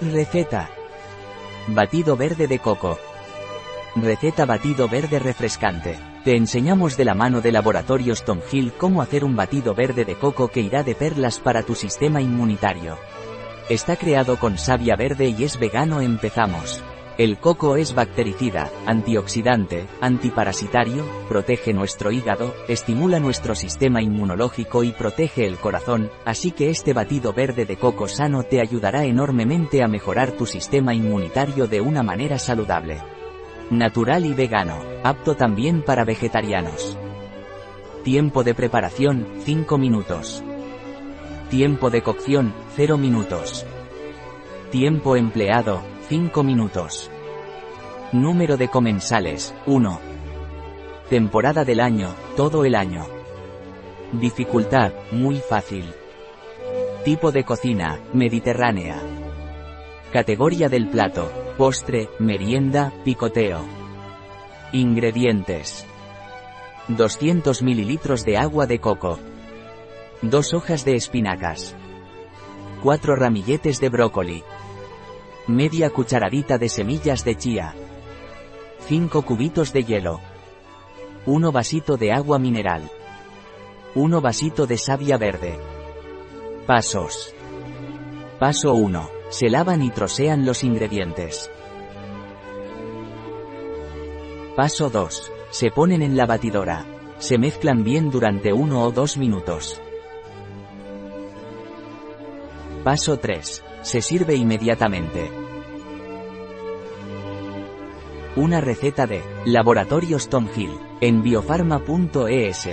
Receta. Batido verde de coco. Receta batido verde refrescante. Te enseñamos de la mano de Laboratorios Tom Hill cómo hacer un batido verde de coco que irá de perlas para tu sistema inmunitario. Está creado con savia verde y es vegano. Empezamos. El coco es bactericida, antioxidante, antiparasitario, protege nuestro hígado, estimula nuestro sistema inmunológico y protege el corazón, así que este batido verde de coco sano te ayudará enormemente a mejorar tu sistema inmunitario de una manera saludable. Natural y vegano, apto también para vegetarianos. Tiempo de preparación, 5 minutos. Tiempo de cocción, 0 minutos. Tiempo empleado, 5 minutos. Número de comensales, 1. Temporada del año, todo el año. Dificultad, muy fácil. Tipo de cocina, mediterránea. Categoría del plato, postre, merienda, picoteo. Ingredientes. 200 ml de agua de coco. 2 hojas de espinacas. 4 ramilletes de brócoli. Media cucharadita de semillas de chía. 5 cubitos de hielo. 1 vasito de agua mineral. 1 vasito de savia verde. Pasos. Paso 1. Se lavan y trocean los ingredientes. Paso 2. Se ponen en la batidora. Se mezclan bien durante 1 o 2 minutos. Paso 3. Se sirve inmediatamente. Una receta de Laboratorios Tom Hill en biofarma.es.